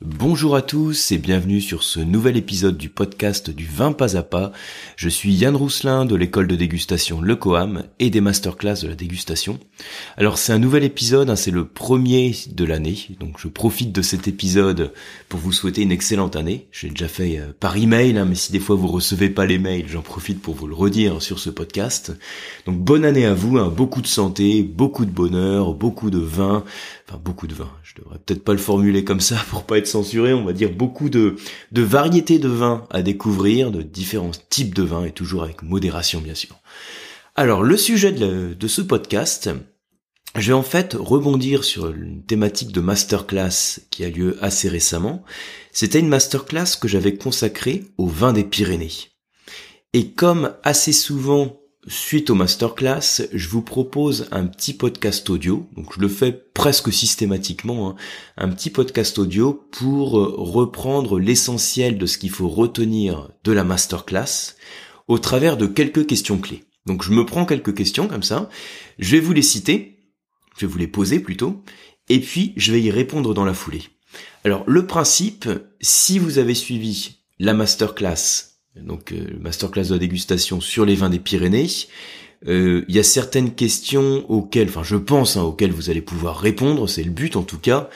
Bonjour à tous et bienvenue sur ce nouvel épisode du podcast du vin pas à pas. Je suis Yann Rousselin de l'école de dégustation Le Coam et des masterclass de la dégustation. Alors c'est un nouvel épisode, hein, c'est le premier de l'année, donc je profite de cet épisode pour vous souhaiter une excellente année. J'ai déjà fait euh, par email, hein, mais si des fois vous recevez pas les mails, j'en profite pour vous le redire sur ce podcast. Donc bonne année à vous, hein, beaucoup de santé, beaucoup de bonheur, beaucoup de vin, enfin beaucoup de vin. Je devrais peut-être pas le formuler comme ça pour pas être censuré, on va dire beaucoup de, variétés de vins à découvrir, de différents types de vins et toujours avec modération bien sûr. Alors le sujet de, de ce podcast, je vais en fait rebondir sur une thématique de masterclass qui a lieu assez récemment. C'était une masterclass que j'avais consacrée au vin des Pyrénées. Et comme assez souvent Suite au masterclass, je vous propose un petit podcast audio, donc je le fais presque systématiquement, hein. un petit podcast audio pour euh, reprendre l'essentiel de ce qu'il faut retenir de la masterclass au travers de quelques questions clés. Donc je me prends quelques questions comme ça, je vais vous les citer, je vais vous les poser plutôt, et puis je vais y répondre dans la foulée. Alors le principe, si vous avez suivi la masterclass donc euh, masterclass de dégustation sur les vins des Pyrénées. Euh, il y a certaines questions auxquelles, enfin je pense, hein, auxquelles vous allez pouvoir répondre, c'est le but en tout cas.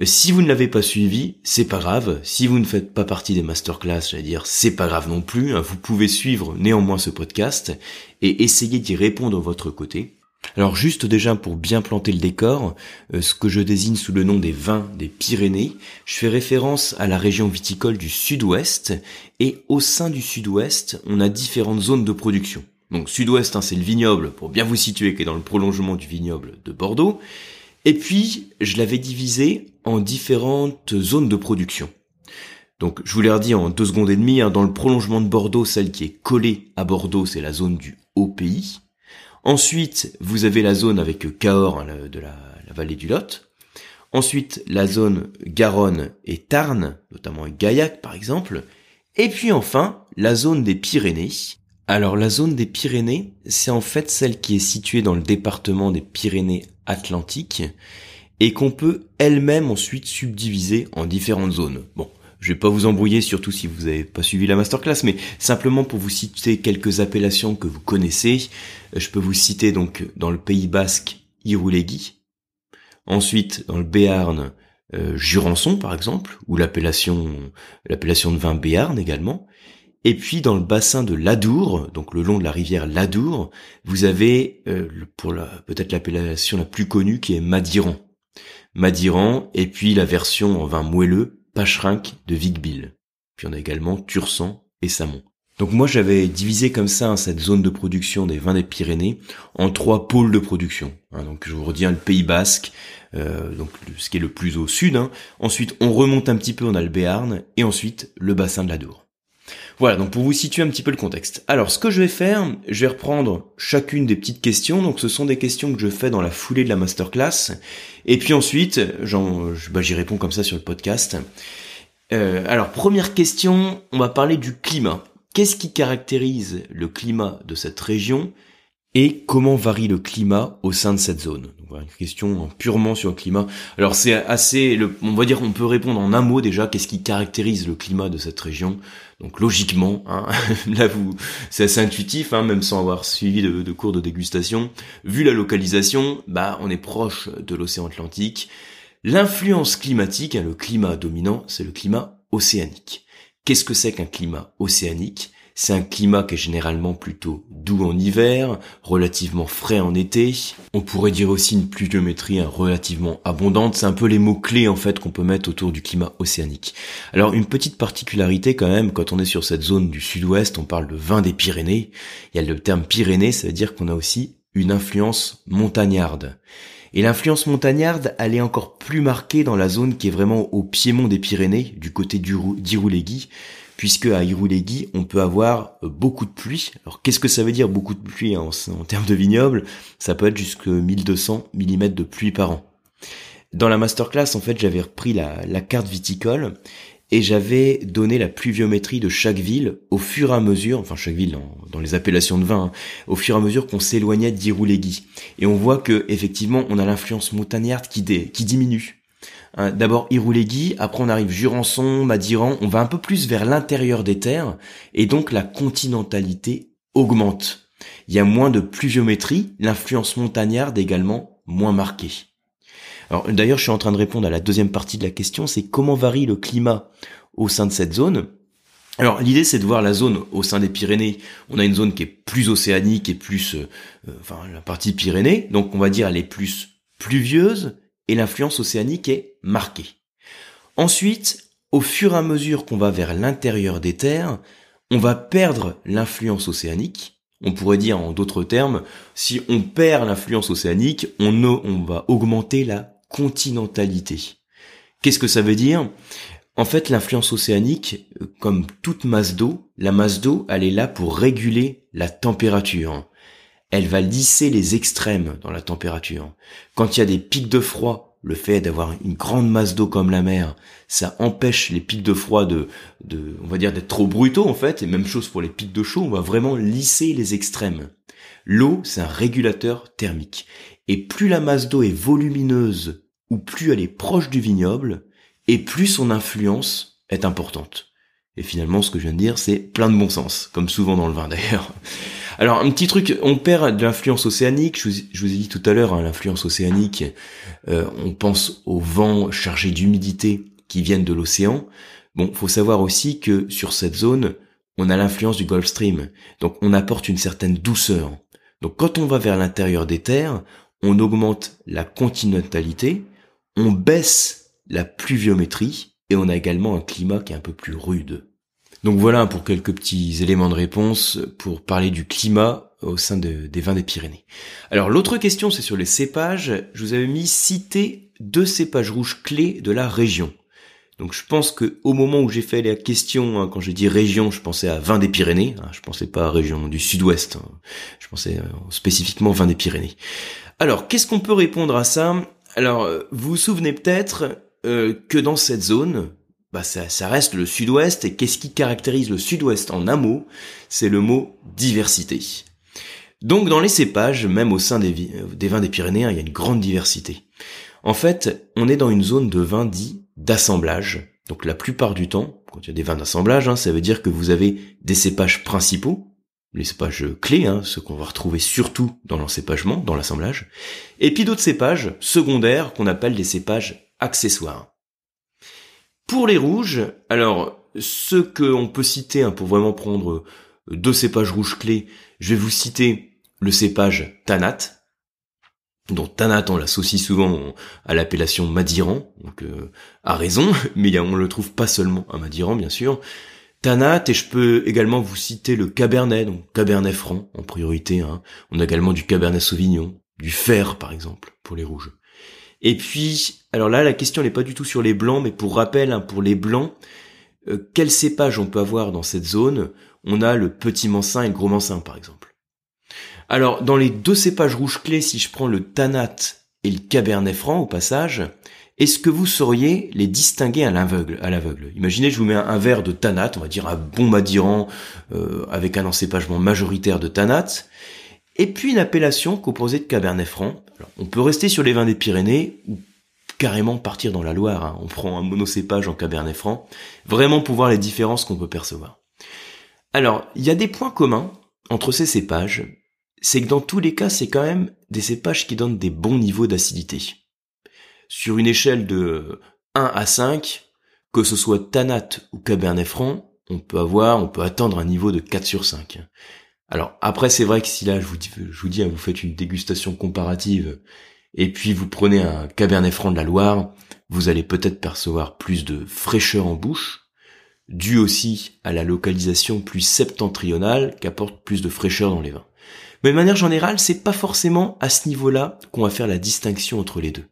Euh, si vous ne l'avez pas suivi, c'est pas grave. Si vous ne faites pas partie des masterclass, j'allais dire, c'est pas grave non plus. Hein. Vous pouvez suivre néanmoins ce podcast et essayer d'y répondre de votre côté. Alors juste déjà pour bien planter le décor, euh, ce que je désigne sous le nom des vins des Pyrénées, je fais référence à la région viticole du sud-ouest et au sein du sud-ouest, on a différentes zones de production. Donc sud-ouest, hein, c'est le vignoble, pour bien vous situer, qui est dans le prolongement du vignoble de Bordeaux. Et puis, je l'avais divisé en différentes zones de production. Donc, je vous l'ai redit en deux secondes et demie, hein, dans le prolongement de Bordeaux, celle qui est collée à Bordeaux, c'est la zone du Haut-Pays. Ensuite, vous avez la zone avec Cahors, hein, de la, vallée du Lot. Ensuite, la zone Garonne et Tarn, notamment Gaillac par exemple. Et puis enfin, la zone des Pyrénées. Alors la zone des Pyrénées, c'est en fait celle qui est située dans le département des Pyrénées Atlantiques et qu'on peut elle-même ensuite subdiviser en différentes zones. Bon, je vais pas vous embrouiller, surtout si vous n'avez pas suivi la masterclass, mais simplement pour vous citer quelques appellations que vous connaissez. Euh, je peux vous citer donc dans le Pays Basque, Iroulegui. Ensuite, dans le Béarn, euh, Jurançon par exemple, ou l'appellation l'appellation de vin Béarn également. Et puis dans le bassin de l'Adour, donc le long de la rivière l'Adour, vous avez euh, pour peut-être l'appellation la plus connue qui est Madiran. Madiran, et puis la version en vin moelleux, Pacherenc de Vigbil. Puis on a également Tursan et Samon. Donc moi j'avais divisé comme ça hein, cette zone de production des vins des Pyrénées en trois pôles de production. Hein. donc je vous redis le Pays Basque, euh, donc ce qui est le plus au sud. Hein. Ensuite on remonte un petit peu, on a le Béarn et ensuite le bassin de la Dour. Voilà, donc pour vous situer un petit peu le contexte. Alors ce que je vais faire, je vais reprendre chacune des petites questions. Donc ce sont des questions que je fais dans la foulée de la masterclass. Et puis ensuite, bah, j'y réponds comme ça sur le podcast. Euh, alors première question, on va parler du climat. Qu'est-ce qui caractérise le climat de cette région et comment varie le climat au sein de cette zone? Une question purement sur le climat. Alors c'est assez, on va dire, on peut répondre en un mot déjà. Qu'est-ce qui caractérise le climat de cette région? Donc logiquement, hein, là vous, c'est assez intuitif, hein, même sans avoir suivi de, cours de dégustation. Vu la localisation, bah on est proche de l'océan Atlantique. L'influence climatique, hein, le climat dominant, c'est le climat océanique. Qu'est-ce que c'est qu'un climat océanique? C'est un climat qui est généralement plutôt doux en hiver, relativement frais en été. On pourrait dire aussi une pluviométrie hein, relativement abondante. C'est un peu les mots-clés en fait qu'on peut mettre autour du climat océanique. Alors une petite particularité quand même, quand on est sur cette zone du sud-ouest, on parle de vin des Pyrénées. Il y a le terme Pyrénées, ça veut dire qu'on a aussi une influence montagnarde. Et l'influence montagnarde, elle est encore plus marquée dans la zone qui est vraiment au piémont des Pyrénées, du côté d'Irouléguy, puisque à Irouléguy, on peut avoir euh, beaucoup de pluie. Alors qu'est-ce que ça veut dire beaucoup de pluie en, termes de vignoble Ça peut être jusqu'à 1200 mm de pluie par an. Dans la masterclass, en fait, j'avais repris la, carte viticole et j'avais donné la pluviométrie de chaque ville au fur et à mesure, enfin chaque ville dans, les appellations de vin, hein, au fur et à mesure qu'on s'éloignait d'Irouléguy. Et on voit que effectivement, on a l'influence montagnarde qui, diminue. Hein, D'abord Irouléguy, après on arrive Jurançon, Madiran, on va un peu plus vers l'intérieur des terres, et donc la continentalité augmente. Il y a moins de pluviométrie, l'influence montagnarde également moins marquée. Alors d'ailleurs, je suis en train de répondre à la deuxième partie de la question, c'est comment varie le climat au sein de cette zone? Alors l'idée c'est de voir la zone au sein des Pyrénées. On a une zone qui est plus océanique et plus, euh, euh, enfin la partie Pyrénées, donc on va dire elle est plus pluvieuse et l'influence océanique est marquée. Ensuite, au fur et à mesure qu'on va vers l'intérieur des terres, on va perdre l'influence océanique. On pourrait dire en d'autres termes, si on perd l'influence océanique, on, on va augmenter la continentalité. Qu'est-ce que ça veut dire? En fait, l'influence océanique, comme toute masse d'eau, la masse d'eau, elle est là pour réguler la température. Elle va lisser les extrêmes dans la température. Quand il y a des pics de froid, le fait d'avoir une grande masse d'eau comme la mer, ça empêche les pics de froid de, de on va dire, d'être trop brutaux en fait. Et même chose pour les pics de chaud, on va vraiment lisser les extrêmes. L'eau, c'est un régulateur thermique. Et plus la masse d'eau est volumineuse ou plus elle est proche du vignoble, et plus son influence est importante. Et finalement, ce que je viens de dire, c'est plein de bon sens, comme souvent dans le vin d'ailleurs. Alors, un petit truc, on perd de l'influence océanique. Je vous, ai dit tout à l'heure, hein, l'influence océanique, euh, on pense aux vents chargés d'humidité qui viennent de l'océan. Bon, faut savoir aussi que sur cette zone, on a l'influence du Gulf Stream. Donc, on apporte une certaine douceur. Donc, quand on va vers l'intérieur des terres, on augmente la continentalité, on baisse la pluviométrie et on a également un climat qui est un peu plus rude. Donc voilà pour quelques petits éléments de réponse pour parler du climat au sein des vins des Pyrénées. Alors l'autre question c'est sur les cépages. Je vous avais mis citer deux cépages rouges clés de la région. Donc je pense que au moment où j'ai fait la question, hein, quand j'ai dit région, je pensais à vin des Pyrénées. Hein, je pensais pas à région du Sud-Ouest. Hein. je pensais euh, spécifiquement vin des Pyrénées. Alors, qu'est-ce qu'on peut répondre à ça? Alors, euh, vous vous souvenez peut-être euh, que dans cette zone, bah ça, ça reste le sud-ouest, et qu'est-ce qui caractérise le sud-ouest en un mot? C'est le mot diversité. Donc dans les cépages, même au sein des, des vins des Pyrénées, il y a une grande diversité. En fait, on est dans une zone de vins dits d'assemblage. Donc la plupart du temps, quand il y a des vins d'assemblage, hein, ça veut dire que vous avez des cépages principaux, les cépages clés, hein, ceux qu'on va retrouver surtout dans l'encépagement, dans l'assemblage, et puis d'autres cépages secondaires qu'on appelle des cépages accessoires. Pour les rouges, alors ceux qu'on peut citer hein, pour vraiment prendre deux cépages rouges clés, je vais vous citer le cépage Tanat, dont Tanat on l'associe souvent à l'appellation Madiran, donc euh, à raison, mais on le trouve pas seulement à Madiran bien sûr, Tanat, et je peux également vous citer le Cabernet, donc Cabernet Franc en priorité. Hein. On a également du Cabernet Sauvignon, du Fer par exemple, pour les rouges. Et puis, alors là, la question n'est pas du tout sur les blancs, mais pour rappel, hein, pour les blancs, euh, quel cépage on peut avoir dans cette zone? On a le petit mansin et le gros mansin par exemple. Alors, dans les deux cépages rouges clés, si je prends le Tanat et le Cabernet Franc au passage, est-ce que vous sauriez les distinguer à l'aveugle À l'aveugle? Imaginez, je vous mets un, verre de tanat, on va dire un bon madiran euh, avec un encépagement majoritaire de tanat, et puis une appellation composée de cabernet franc. on peut rester sur les vins des Pyrénées ou carrément partir dans la Loire. Hein. On prend un monocépage en cabernet franc, vraiment pour voir les différences qu'on peut percevoir. Alors, il y a des points communs entre ces cépages, c'est que dans tous les cas, c'est quand même des cépages qui donnent des bons niveaux d'acidité sur une échelle de 1 à 5, que ce soit Tanat ou Cabernet Franc, on peut avoir, on peut attendre un niveau de 4 sur 5. Alors après, c'est vrai que si là, je vous dis, je vous dis, hein, vous faites une dégustation comparative, et puis vous prenez un Cabernet Franc de la Loire, vous allez peut-être percevoir plus de fraîcheur en bouche, dû aussi à la localisation plus septentrionale qui apporte plus de fraîcheur dans les vins. Mais de manière générale, c'est pas forcément à ce niveau-là qu'on va faire la distinction entre les deux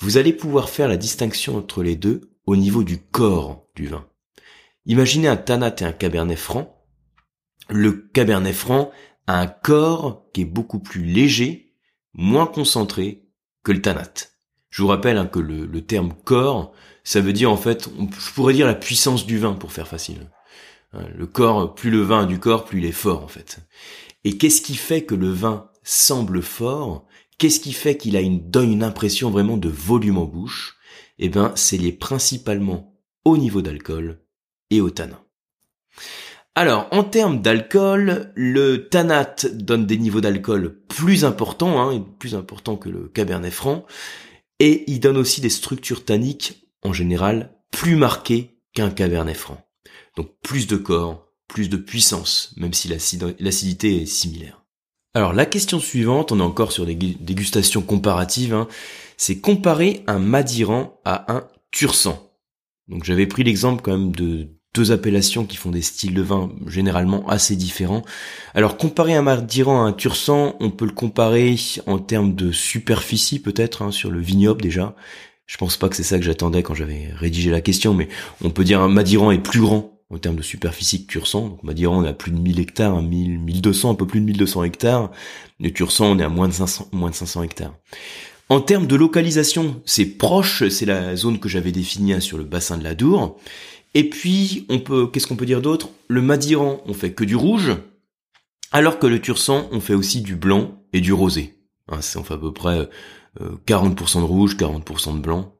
vous allez pouvoir faire la distinction entre les deux au niveau du corps du vin. Imaginez un Tanat et un Cabernet Franc. Le Cabernet Franc a un corps qui est beaucoup plus léger, moins concentré que le Tanat. Je vous rappelle hein, que le, terme corps, ça veut dire en fait, je pourrais dire la puissance du vin pour faire facile. Hein, le corps, plus le vin a du corps, plus il est fort en fait. Et qu'est-ce qui fait que le vin semble fort? Qu'est-ce qui fait qu'il donne une impression vraiment de volume en bouche? Eh ben, c'est lié principalement au niveau d'alcool et au tanin. Alors, en termes d'alcool, le tanat donne des niveaux d'alcool plus importants, hein, plus importants que le cabernet franc, et il donne aussi des structures tanniques, en général, plus marquées qu'un cabernet franc. Donc plus de corps, plus de puissance, même si l'acidité est similaire. Alors la question suivante, on est encore sur des dégustations comparatives, hein, c'est comparer un Madiran à un Tursan. Donc j'avais pris l'exemple quand même de deux appellations qui font des styles de vin généralement assez différents. Alors comparer un Madiran à un Tursan, on peut le comparer en termes de superficie peut-être hein, sur le vignoble déjà. Je pense pas que c'est ça que j'attendais quand j'avais rédigé la question, mais on peut dire un Madiran est plus grand en termes de superficie que Tursan. Donc Madiran on a plus de 1000 hectares, 1000, 1200, un peu plus de 1200 hectares. Le Tursan on est à moins de 500, moins de 500 hectares. En termes de localisation, c'est proche, c'est la zone que j'avais définie hein, sur le bassin de la Dour. Et puis, on peut, qu'est-ce qu'on peut dire d'autre? Le Madiran, on fait que du rouge, alors que le Tursan, on fait aussi du blanc et du rosé. Hein, on fait à peu près 40% euh, de rouge, 40% de blanc,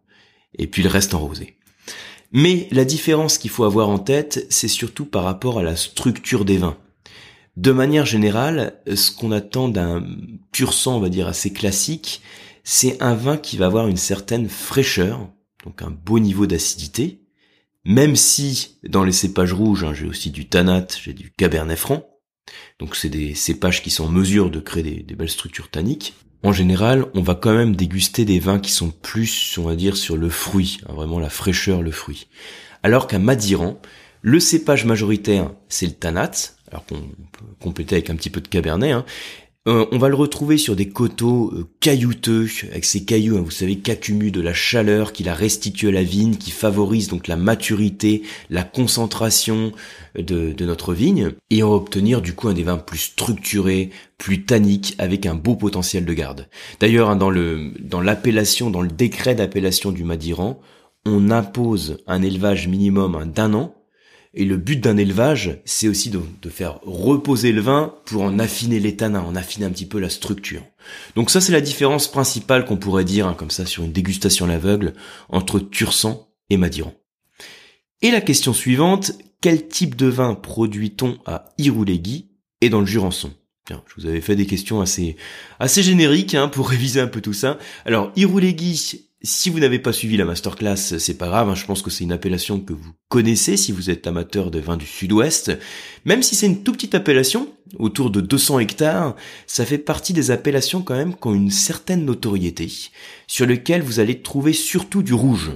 et puis le reste en rosé. Mais la différence qu'il faut avoir en tête, c'est surtout par rapport à la structure des vins. De manière générale, ce qu'on attend d'un Tursan, on va dire assez classique, c'est un vin qui va avoir une certaine fraîcheur, donc un beau niveau d'acidité, même si dans les cépages rouges, hein, j'ai aussi du tanat, j'ai du cabernet franc, donc c'est des cépages qui sont en mesure de créer des, belles structures tanniques. En général, on va quand même déguster des vins qui sont plus, on va dire, sur le fruit, hein, vraiment la fraîcheur, le fruit. Alors qu'à Madiran, le cépage majoritaire, c'est le tanat, alors qu'on peut compléter avec un petit peu de cabernet, hein, euh, on va le retrouver sur des coteaux euh, caillouteux, avec ces cailloux, hein, vous savez, qu'accumulent de la chaleur, qui la restitue à la vigne, qui favorise donc la maturité, la concentration de, de, notre vigne, et on va obtenir du coup un des vins plus structurés, plus tanniques, avec un beau potentiel de garde. D'ailleurs, hein, dans l'appellation, dans le décret d'appellation du Madiran, on impose un élevage minimum d'un an et le but d'un élevage, c'est aussi de, faire reposer le vin pour en affiner les en affiner un petit peu la structure. Donc ça, c'est la différence principale qu'on pourrait dire, hein, comme ça, sur une dégustation à l'aveugle, entre Tursan et Madiran. Et la question suivante, quel type de vin produit-on à Iroulegui et dans le Jurançon? Je vous avais fait des questions assez assez génériques hein, pour réviser un peu tout ça. Alors, Iroulegui, si vous n'avez pas suivi la masterclass, c'est pas grave, hein, je pense que c'est une appellation que vous connaissez si vous êtes amateur de vins du sud-ouest. Même si c'est une toute petite appellation, autour de 200 hectares, ça fait partie des appellations quand même qui ont une certaine notoriété, sur lesquelles vous allez trouver surtout du rouge.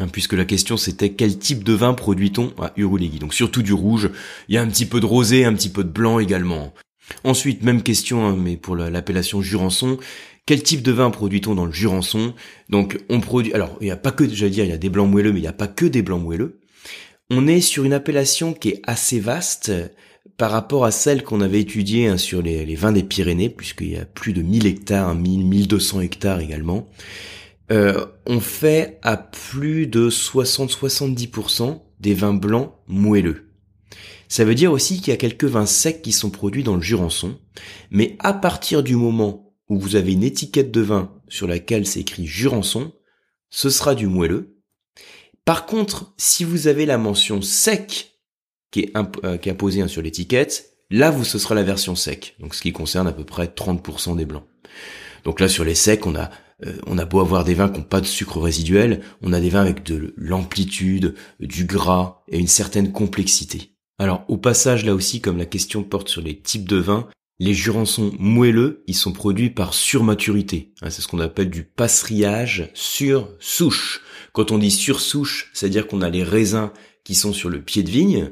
Hein, puisque la question c'était quel type de vin produit-on à Urulegui. Donc surtout du rouge, il y a un petit peu de rosé, un petit peu de blanc également. Ensuite, même question, hein, mais pour l'appellation Jurançon, quel type de vin produit-on dans le Jurançon? Donc on produit, alors il n'y a pas que, j'allais dire, il y a des blancs moelleux, mais il n'y a pas que des blancs moelleux. On est sur une appellation qui est assez vaste par rapport à celle qu'on avait étudiée hein, sur les, vins des Pyrénées, puisqu'il y a plus de 1000 hectares, 1000, 1200 hectares également. Euh, on fait à plus de 60-70% des vins blancs moelleux. Ça veut dire aussi qu'il y a quelques vins secs qui sont produits dans le Jurançon, mais à partir du moment où vous avez une étiquette de vin sur laquelle c'est écrit Jurançon, ce sera du moelleux. Par contre, si vous avez la mention sec qui est, euh, apposée hein, sur l'étiquette, là vous ce sera la version sec, donc ce qui concerne à peu près 30% des blancs. Donc là sur les secs, on a euh, on a beau avoir des vins qui n'ont pas de sucre résiduel, on a des vins avec de l'amplitude, du gras et une certaine complexité. Alors au passage là aussi, comme la question porte sur les types de vins, les jurançons moelleux, ils sont produits par surmaturité. Hein, c'est ce qu'on appelle du passerillage sur souche. Quand on dit sur souche, c'est-à-dire qu'on a les raisins qui sont sur le pied de vigne.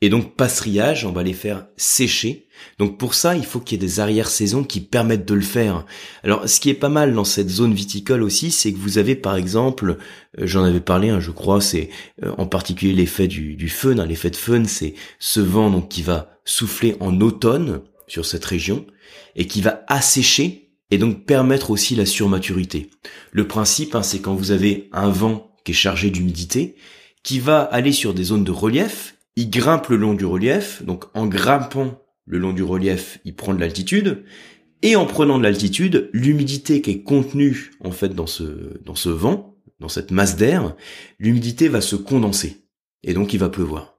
Et donc passerillage, on va les faire sécher. Donc pour ça, il faut qu'il y ait des arrières-saisons qui permettent de le faire. Alors ce qui est pas mal dans cette zone viticole aussi, c'est que vous avez par exemple, euh, j'en avais parlé, hein, je crois, c'est euh, en particulier l'effet du, du fun. L'effet de fun, c'est ce vent donc qui va souffler en automne sur cette région et qui va assécher et donc permettre aussi la surmaturité. Le principe, hein, c'est quand vous avez un vent qui est chargé d'humidité, qui va aller sur des zones de relief, il grimpe le long du relief, donc en grimpant le long du relief, il prend de l'altitude, et en prenant de l'altitude, l'humidité qui est contenue en fait dans ce dans ce vent, dans cette masse d'air, l'humidité va se condenser. Et donc il va pleuvoir.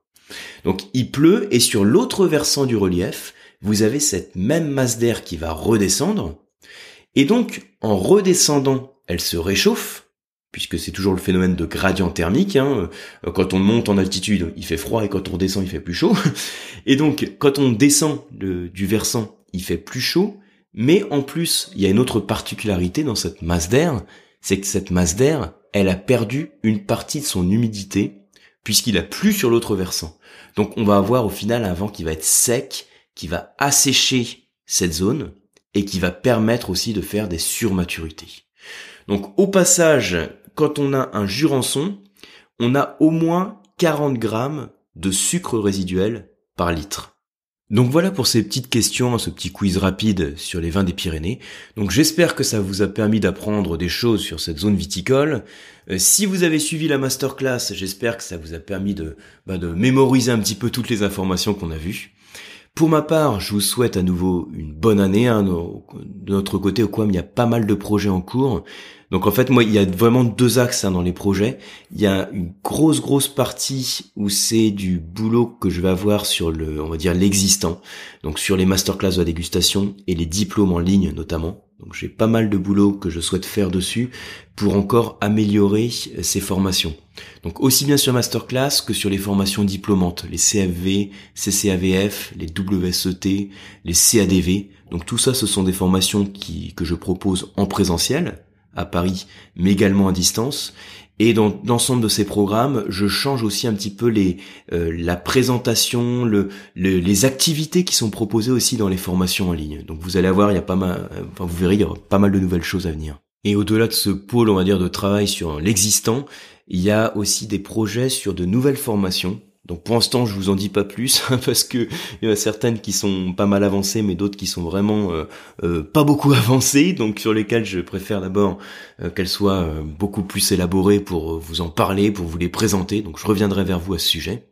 Donc il pleut et sur l'autre versant du relief, vous avez cette même masse d'air qui va redescendre. Et donc en redescendant, elle se réchauffe, puisque c'est toujours le phénomène de gradient thermique. Hein. Quand on monte en altitude, il fait froid et quand on descend, il fait plus chaud. Et donc quand on descend du versant, il fait plus chaud. Mais en plus, il y a une autre particularité dans cette masse d'air, c'est que cette masse d'air, elle a perdu une partie de son humidité puisqu'il a plu sur l'autre versant. Donc on va avoir au final un vent qui va être sec, qui va assécher cette zone et qui va permettre aussi de faire des surmaturités. Donc au passage, quand on a un jurançon, on a au moins 40 grammes de sucre résiduel par litre. Donc voilà pour ces petites questions, ce petit quiz rapide sur les vins des Pyrénées. Donc j'espère que ça vous a permis d'apprendre des choses sur cette zone viticole. Euh, si vous avez suivi la masterclass, j'espère que ça vous a permis de, bah, de mémoriser un petit peu toutes les informations qu'on a vues. Pour ma part, je vous souhaite à nouveau une bonne année. Hein, de notre côté, au Quam, il y a pas mal de projets en cours. Donc en fait, moi, il y a vraiment deux axes hein, dans les projets. Il y a une grosse, grosse partie où c'est du boulot que je vais avoir sur le, on va dire, l'existant. Donc sur les masterclass de la dégustation et les diplômes en ligne notamment. Donc j'ai pas mal de boulot que je souhaite faire dessus pour encore améliorer euh, ces formations. Donc aussi bien sur masterclass que sur les formations diplômantes, les CFV, CCAVF, les WSET, les CADV. Donc tout ça, ce sont des formations qui, que je propose en présentiel à Paris, mais également à distance. Et dans l'ensemble de ces programmes, je change aussi un petit peu les euh, la présentation, le, les activités qui sont proposées aussi dans les formations en ligne. Donc vous allez voir, il y a pas mal, enfin vous verrez, il y aura pas mal de nouvelles choses à venir. Et au-delà de ce pôle, on va dire, de travail sur l'existant, il y a aussi des projets sur de nouvelles formations donc pour l'instant, je vous en dis pas plus parce que il y en a certaines qui sont pas mal avancées, mais d'autres qui sont vraiment euh, euh, pas beaucoup avancées. Donc sur lesquelles je préfère d'abord euh, qu'elles soient beaucoup plus élaborées pour vous en parler, pour vous les présenter. Donc je reviendrai vers vous à ce sujet.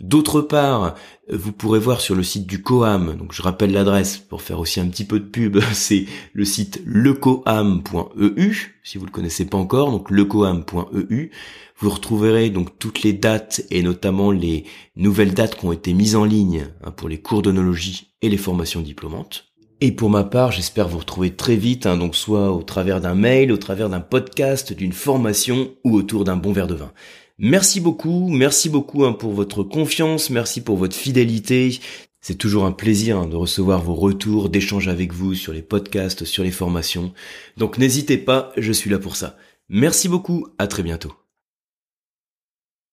D'autre part, vous pourrez voir sur le site du Coam, donc je rappelle l'adresse pour faire aussi un petit peu de pub, c'est le site lecoam.eu, si vous le connaissez pas encore, donc lecoam.eu. Vous retrouverez donc toutes les dates et notamment les nouvelles dates qui ont été mises en ligne hein, pour les cours d'onologie et les formations diplômantes. Et pour ma part, j'espère vous retrouver très vite, hein, donc soit au travers d'un mail, au travers d'un podcast, d'une formation ou autour d'un bon verre de vin. Merci beaucoup, merci beaucoup hein, pour votre confiance, merci pour votre fidélité. C'est toujours un plaisir hein, de recevoir vos retours, d'échanger avec vous sur les podcasts, sur les formations. Donc n'hésitez pas, je suis là pour ça. Merci beaucoup, à très bientôt.